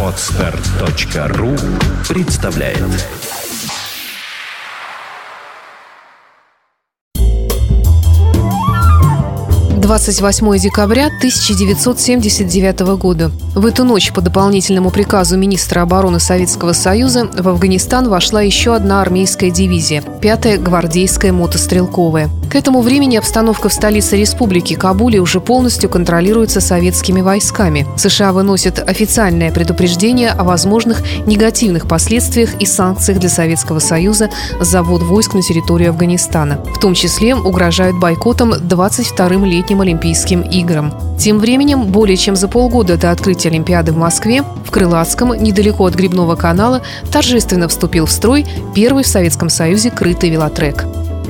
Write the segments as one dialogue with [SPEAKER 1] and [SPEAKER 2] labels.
[SPEAKER 1] Отстар.ру представляет
[SPEAKER 2] 28 декабря 1979 года. В эту ночь по дополнительному приказу министра обороны Советского Союза в Афганистан вошла еще одна армейская дивизия – 5-я гвардейская мотострелковая. К этому времени обстановка в столице республики Кабуле уже полностью контролируется советскими войсками. США выносят официальное предупреждение о возможных негативных последствиях и санкциях для Советского Союза за ввод войск на территорию Афганистана. В том числе угрожают бойкотом 22-м летним Олимпийским играм. Тем временем, более чем за полгода до открытия Олимпиады в Москве, в Крылатском, недалеко от Грибного канала, торжественно вступил в строй первый в Советском Союзе крытый велотрек.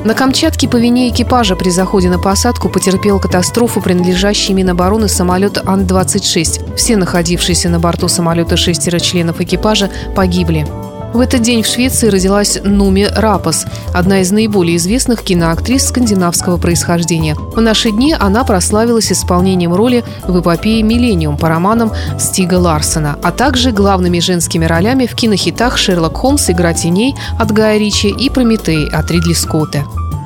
[SPEAKER 2] На Камчатке по вине экипажа при заходе на посадку потерпел катастрофу принадлежащий Минобороны самолет Ан-26. Все находившиеся на борту самолета шестеро членов экипажа погибли. В этот день в Швеции родилась Нуми Рапас, одна из наиболее известных киноактрис скандинавского происхождения. В наши дни она прославилась исполнением роли в эпопее «Миллениум» по романам Стига Ларсона, а также главными женскими ролями в кинохитах «Шерлок Холмс. Игра теней» от Гая Ричи и «Прометей» от Ридли Скотта.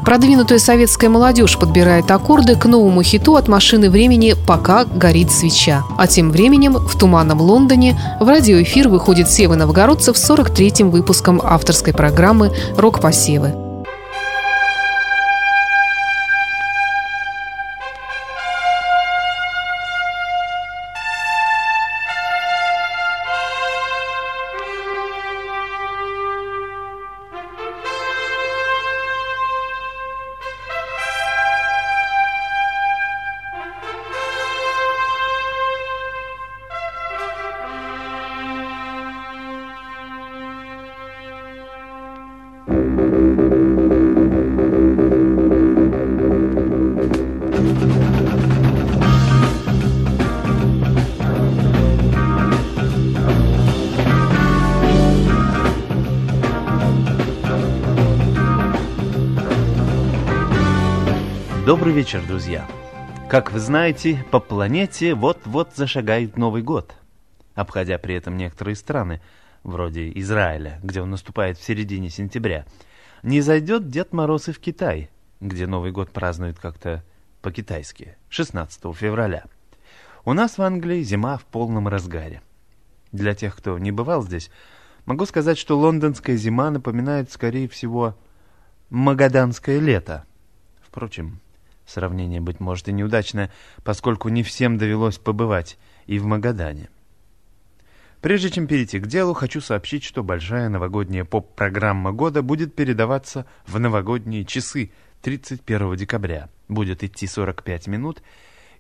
[SPEAKER 2] Продвинутая советская молодежь подбирает аккорды к новому хиту от машины времени «Пока горит свеча». А тем временем в туманном Лондоне в радиоэфир выходит Сева Новгородцев с 43-м выпуском авторской программы «Рок-посевы».
[SPEAKER 3] Добрый вечер, друзья! Как вы знаете, по планете вот-вот зашагает Новый год, обходя при этом некоторые страны, вроде Израиля, где он наступает в середине сентября. Не зайдет Дед Мороз и в Китай, где Новый год празднуют как-то по-китайски, 16 февраля. У нас в Англии зима в полном разгаре. Для тех, кто не бывал здесь, могу сказать, что лондонская зима напоминает, скорее всего, магаданское лето. Впрочем, Сравнение, быть может, и неудачное, поскольку не всем довелось побывать и в Магадане. Прежде чем перейти к делу, хочу сообщить, что большая новогодняя поп-программа года будет передаваться в новогодние часы 31 декабря. Будет идти 45 минут,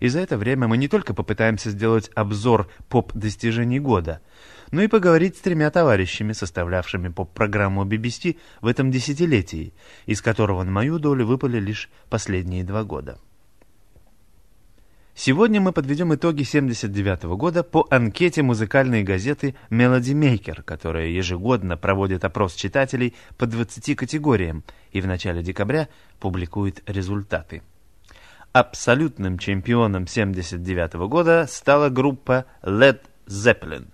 [SPEAKER 3] и за это время мы не только попытаемся сделать обзор поп-достижений года – но ну и поговорить с тремя товарищами, составлявшими поп-программу BBC в этом десятилетии, из которого на мою долю выпали лишь последние два года. Сегодня мы подведем итоги 79 -го года по анкете музыкальной газеты Melody Maker, которая ежегодно проводит опрос читателей по 20 категориям и в начале декабря публикует результаты. Абсолютным чемпионом 79 -го года стала группа Led Zeppelin.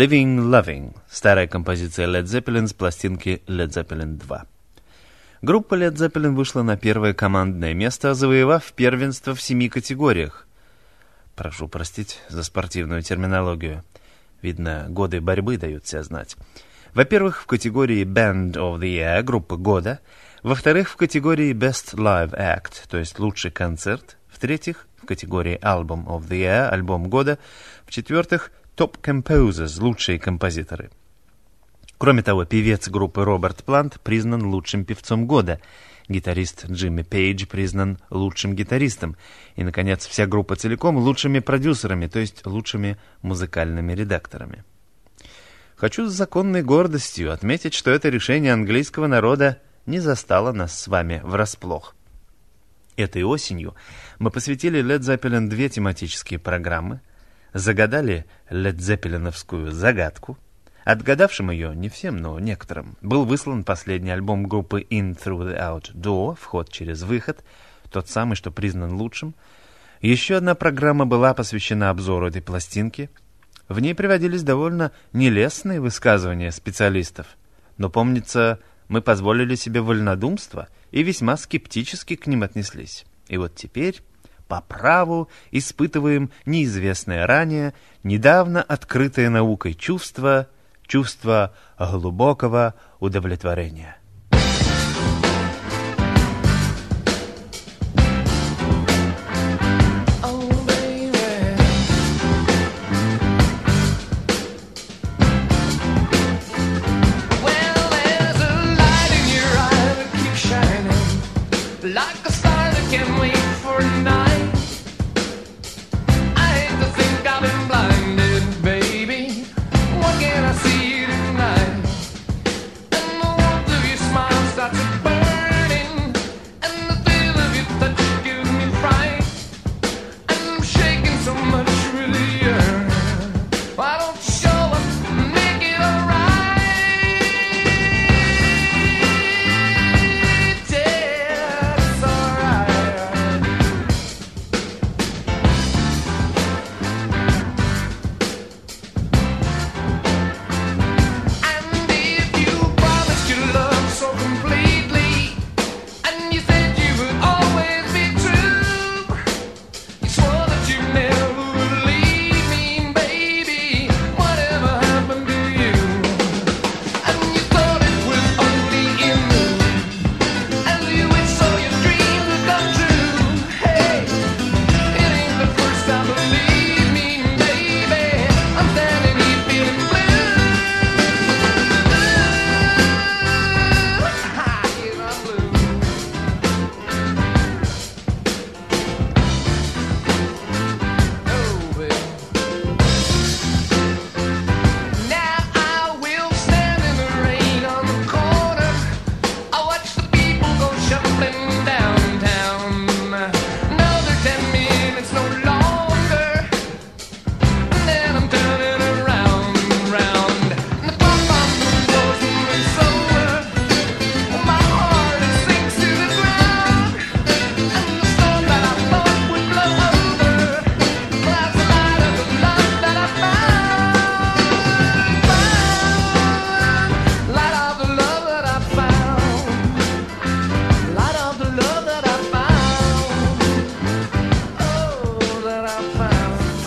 [SPEAKER 3] Living Loving, старая композиция Led Zeppelin с пластинки Led Zeppelin 2. Группа Led Zeppelin вышла на первое командное место, завоевав первенство в семи категориях. Прошу простить за спортивную терминологию. Видно, годы борьбы дают себя знать. Во-первых, в категории Band of the Year, группа года. Во-вторых, в категории Best Live Act, то есть лучший концерт. В-третьих, в категории Album of the Year, альбом года. В-четвертых, Top Composers, лучшие композиторы. Кроме того, певец группы Роберт Плант признан лучшим певцом года. Гитарист Джимми Пейдж признан лучшим гитаристом. И, наконец, вся группа целиком лучшими продюсерами, то есть лучшими музыкальными редакторами. Хочу с законной гордостью отметить, что это решение английского народа не застало нас с вами врасплох. Этой осенью мы посвятили Led Zeppelin две тематические программы, загадали Zeppelin'овскую загадку — Отгадавшим ее, не всем, но некоторым, был выслан последний альбом группы In Through the Out Door, вход через выход, тот самый, что признан лучшим. Еще одна программа была посвящена обзору этой пластинки. В ней приводились довольно нелестные высказывания специалистов. Но, помнится, мы позволили себе вольнодумство и весьма скептически к ним отнеслись. И вот теперь по праву испытываем неизвестное ранее, недавно открытое наукой чувство – чувство глубокого удовлетворения.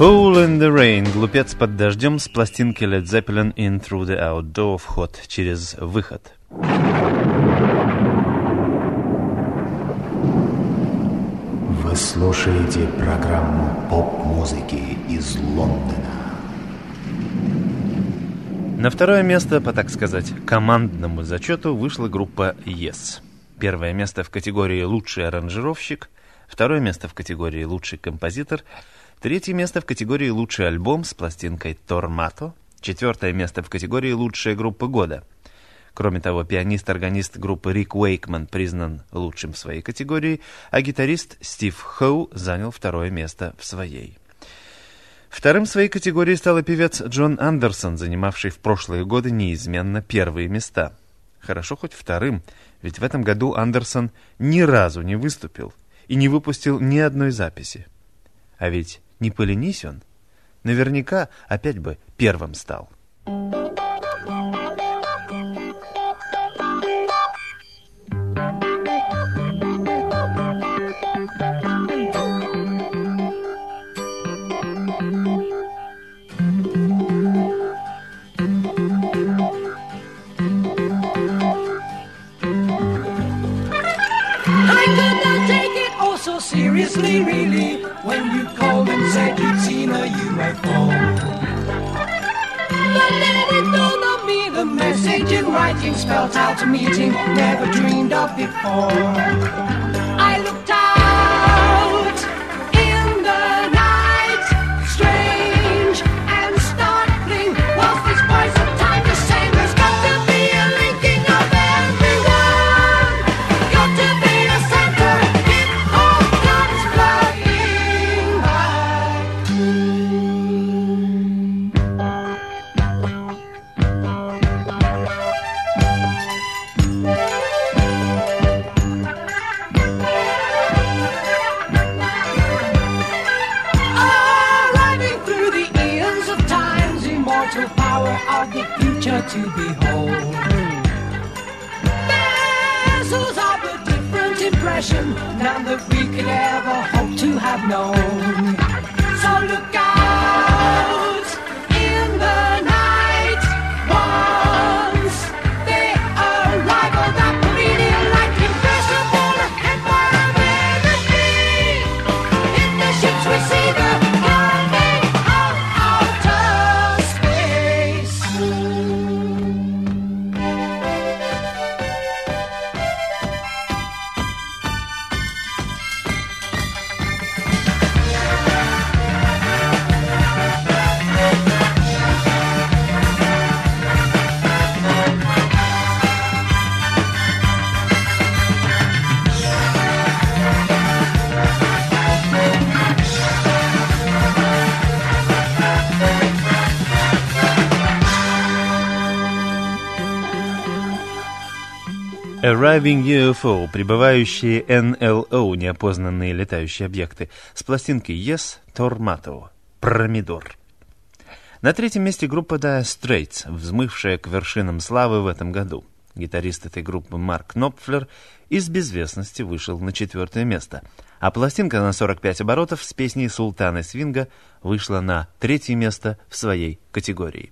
[SPEAKER 3] Fool in the Rain, глупец под дождем с пластинки Led Zeppelin In Through the Outdoor, вход через выход.
[SPEAKER 1] Вы слушаете программу поп-музыки из Лондона.
[SPEAKER 3] На второе место, по так сказать, командному зачету вышла группа Yes. Первое место в категории «Лучший аранжировщик», второе место в категории «Лучший композитор», Третье место в категории «Лучший альбом» с пластинкой «Тормато». Четвертое место в категории «Лучшая группа года». Кроме того, пианист-органист группы Рик Уэйкман признан лучшим в своей категории, а гитарист Стив Хоу занял второе место в своей. Вторым в своей категории стал певец Джон Андерсон, занимавший в прошлые годы неизменно первые места. Хорошо хоть вторым, ведь в этом году Андерсон ни разу не выступил и не выпустил ни одной записи. А ведь не поленись он, наверняка опять бы первым стал.
[SPEAKER 4] Message in writing spelt out a meeting never dreamed of before.
[SPEAKER 5] Arriving UFO, прибывающие NLO, неопознанные летающие объекты, с пластинки Yes, Tomato, Промидор. На третьем месте группа Dire Straits, взмывшая к вершинам славы в этом году. Гитарист этой группы Марк Нопфлер из безвестности вышел на четвертое место, а пластинка на 45 оборотов с песней Султана Свинга вышла на третье место в своей категории.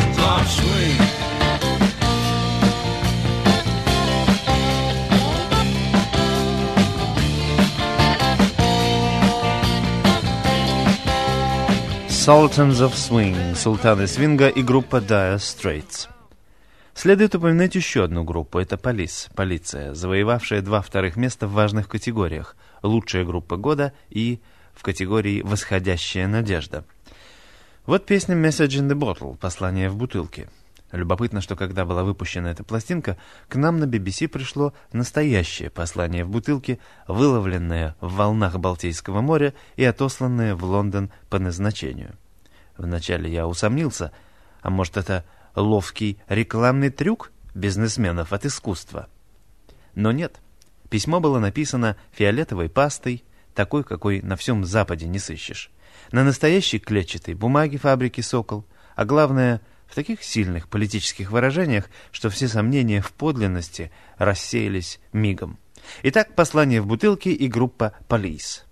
[SPEAKER 4] Sultans of Swing, Султаны Свинга и группа Dire Straits. Следует упомянуть еще одну группу, это Полис, полиция, завоевавшая два вторых места в важных категориях, лучшая группа года и в категории «Восходящая надежда». Вот песня «Message in the Bottle» «Послание в бутылке». Любопытно, что когда была выпущена эта пластинка, к нам на BBC пришло настоящее послание в бутылке, выловленное в волнах Балтийского моря и отосланное в Лондон по назначению. Вначале я усомнился, а может это ловкий рекламный трюк бизнесменов от искусства? Но нет. Письмо было написано фиолетовой пастой, такой, какой на всем Западе не сыщешь. На настоящей клетчатой бумаге фабрики «Сокол», а главное — в таких сильных политических выражениях, что все сомнения в подлинности рассеялись мигом. Итак, послание в бутылке и группа «Полис».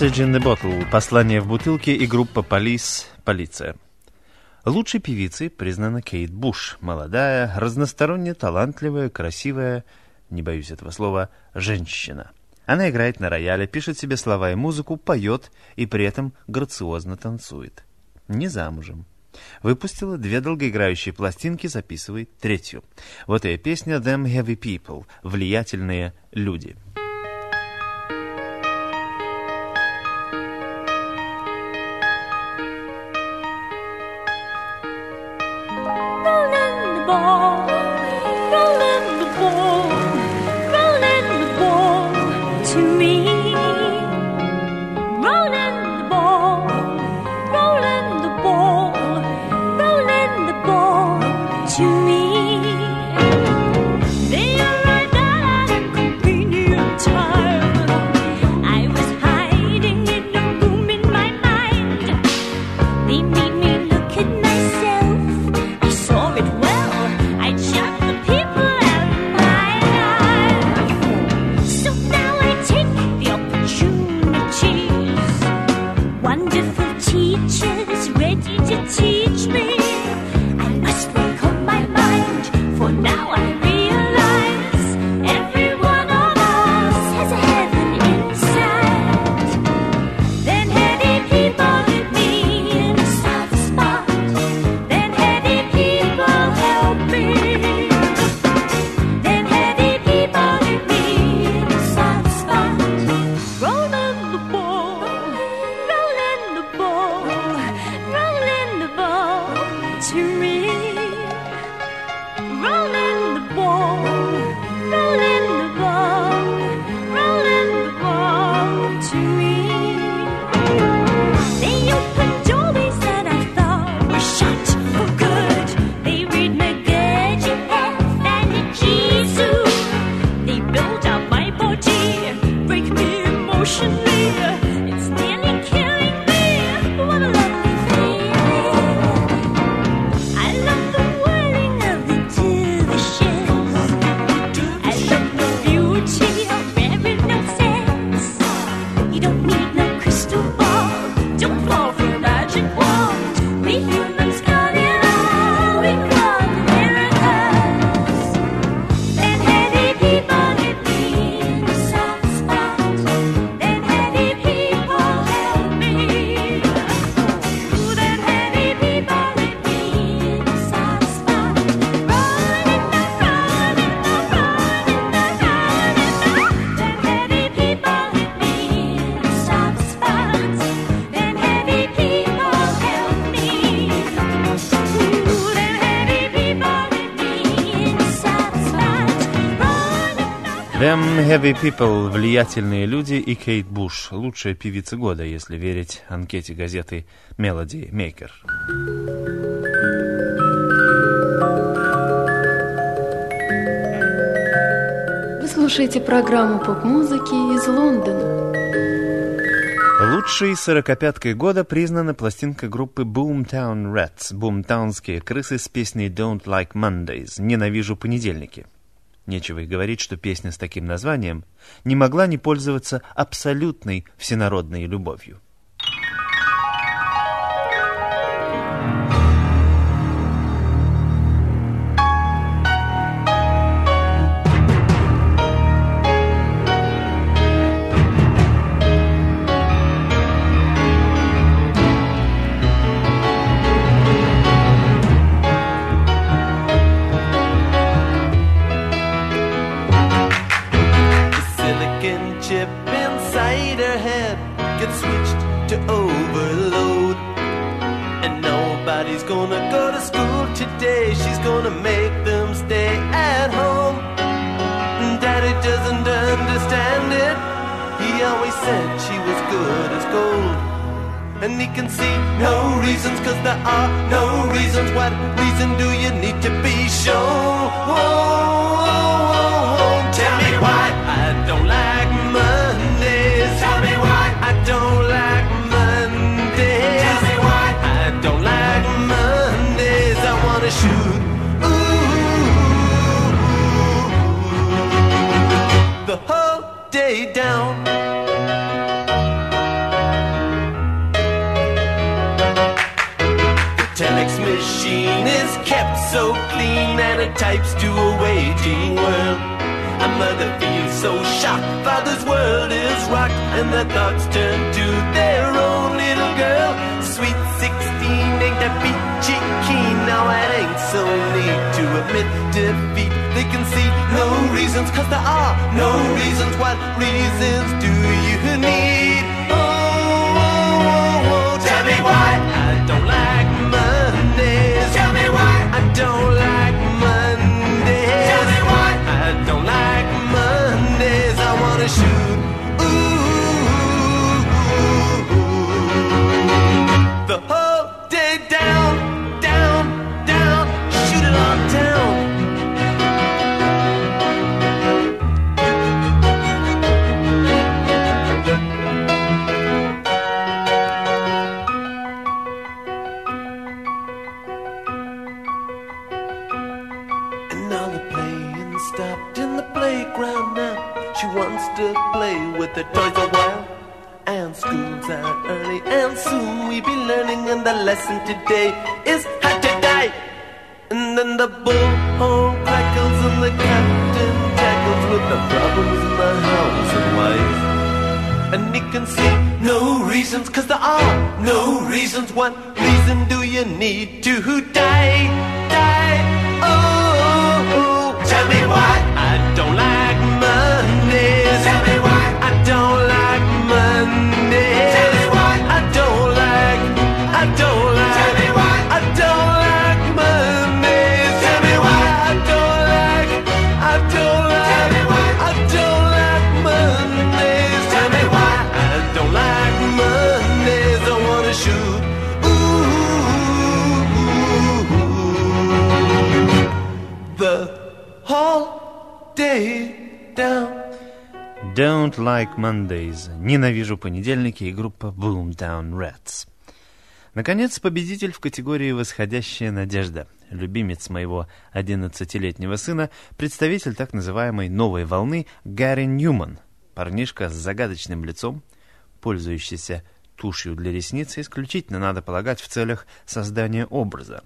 [SPEAKER 3] Message in the Bottle,
[SPEAKER 4] послание в бутылке и группа Полис, полиция. Лучшей певицей признана Кейт Буш, молодая, разносторонне талантливая, красивая, не боюсь этого слова, женщина. Она играет на рояле, пишет себе слова и музыку, поет и при этом грациозно танцует. Не замужем. Выпустила две долгоиграющие пластинки, записывает третью. Вот ее песня «Them Heavy People» — «Влиятельные люди».
[SPEAKER 3] Heavy People, влиятельные люди и Кейт Буш, лучшая певица года, если верить анкете газеты Melody Maker.
[SPEAKER 6] Вы слушаете программу поп-музыки из Лондона.
[SPEAKER 3] Лучшей сорокопяткой года признана пластинка группы Boomtown Rats, бумтаунские крысы с песней Don't Like Mondays, Ненавижу понедельники. Нечего и говорить, что песня с таким названием не могла не пользоваться абсолютной всенародной любовью.
[SPEAKER 7] Said she was good as gold. And he can see no reasons, cause there are no reasons. What reason do you need to be shown? Tell me why I don't like Mondays. Tell me why I don't like Mondays. Tell me why I don't like Mondays. I wanna shoot. Ooh, the day down. The telex machine is kept so clean and it types to a waiting world. A mother feels so shocked, father's world is rocked, and their thoughts turn to their own little girl. Sweet 16 ain't that peachy keen, now it ain't so neat to admit defeat. They can see no reasons, cause there are no reasons. What reasons do you need? Oh, oh, oh, oh, tell me why I don't like and soon we'll be learning. And the lesson today is how to die. And then the bullhorn crackles and the captain tackles with the problems in the house and wife. And he can see no reasons, cause there are no reasons. What reason do you need to die? Die. Oh, oh. tell me why Don't like Mondays.
[SPEAKER 3] Ненавижу понедельники и группа Boomtown Rats. Наконец, победитель в категории «Восходящая надежда». Любимец моего 11-летнего сына, представитель так называемой «новой волны» Гарри Ньюман. Парнишка с загадочным лицом, пользующийся тушью для ресниц, исключительно, надо полагать, в целях создания образа.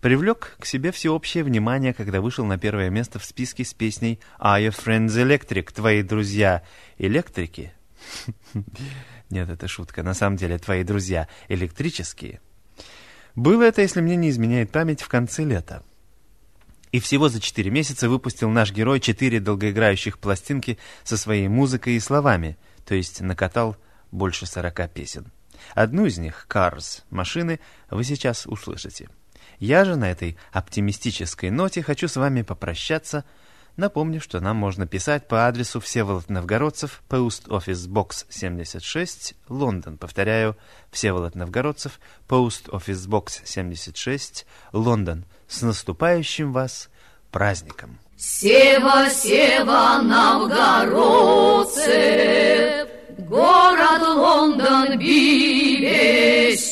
[SPEAKER 3] Привлек к себе всеобщее внимание, когда вышел на первое место в списке с песней «Are your friends electric?» «Твои друзья электрики?» Нет, это шутка. На самом деле, твои друзья электрические. Было это, если мне не изменяет память, в конце лета. И всего за 4 месяца выпустил наш герой 4 долгоиграющих пластинки со своей музыкой и словами, то есть накатал больше 40 песен. Одну из них, «Cars» — «Машины», вы сейчас услышите. Я же на этой оптимистической ноте хочу с вами попрощаться. Напомню, что нам можно писать по адресу Всеволод Новгородцев, Post Office Box 76, Лондон. Повторяю, Всеволод Новгородцев, Post Office Box 76, Лондон. С наступающим вас праздником!
[SPEAKER 8] Сева, Сева, новгородцы, город Лондон, BBC.